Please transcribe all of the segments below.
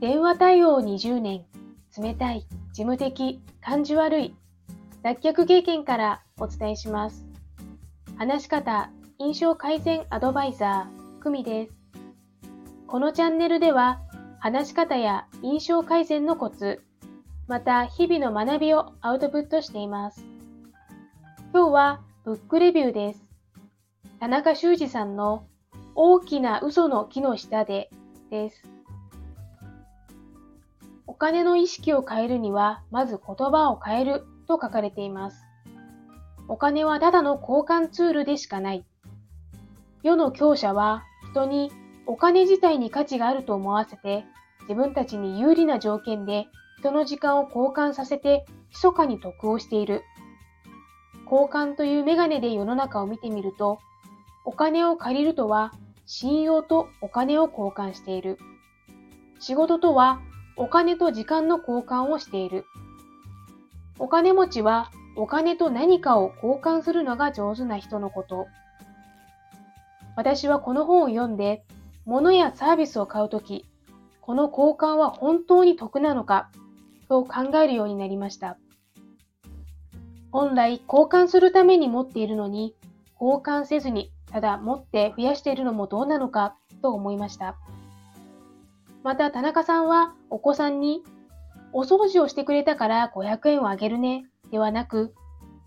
電話対応20年、冷たい、事務的、感じ悪い、脱却経験からお伝えします。話し方、印象改善アドバイザー、久美です。このチャンネルでは、話し方や印象改善のコツ、また日々の学びをアウトプットしています。今日はブックレビューです。田中修二さんの大きな嘘の木の下でです。お金の意識を変えるには、まず言葉を変えると書かれています。お金はただの交換ツールでしかない。世の強者は人にお金自体に価値があると思わせて、自分たちに有利な条件で人の時間を交換させて密かに得をしている。交換というメガネで世の中を見てみると、お金を借りるとは信用とお金を交換している。仕事とはお金と時間の交換をしている。お金持ちはお金と何かを交換するのが上手な人のこと。私はこの本を読んで物やサービスを買うとき、この交換は本当に得なのかと考えるようになりました。本来交換するために持っているのに、交換せずにただ持って増やしているのもどうなのかと思いました。また田中さんはお子さんに、お掃除をしてくれたから500円をあげるねではなく、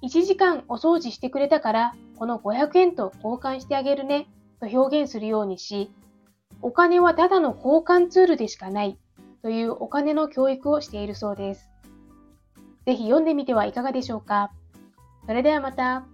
1時間お掃除してくれたからこの500円と交換してあげるねと表現するようにし、お金はただの交換ツールでしかないというお金の教育をしているそうです。ぜひ読んでみてはいかがでしょうか。それではまた。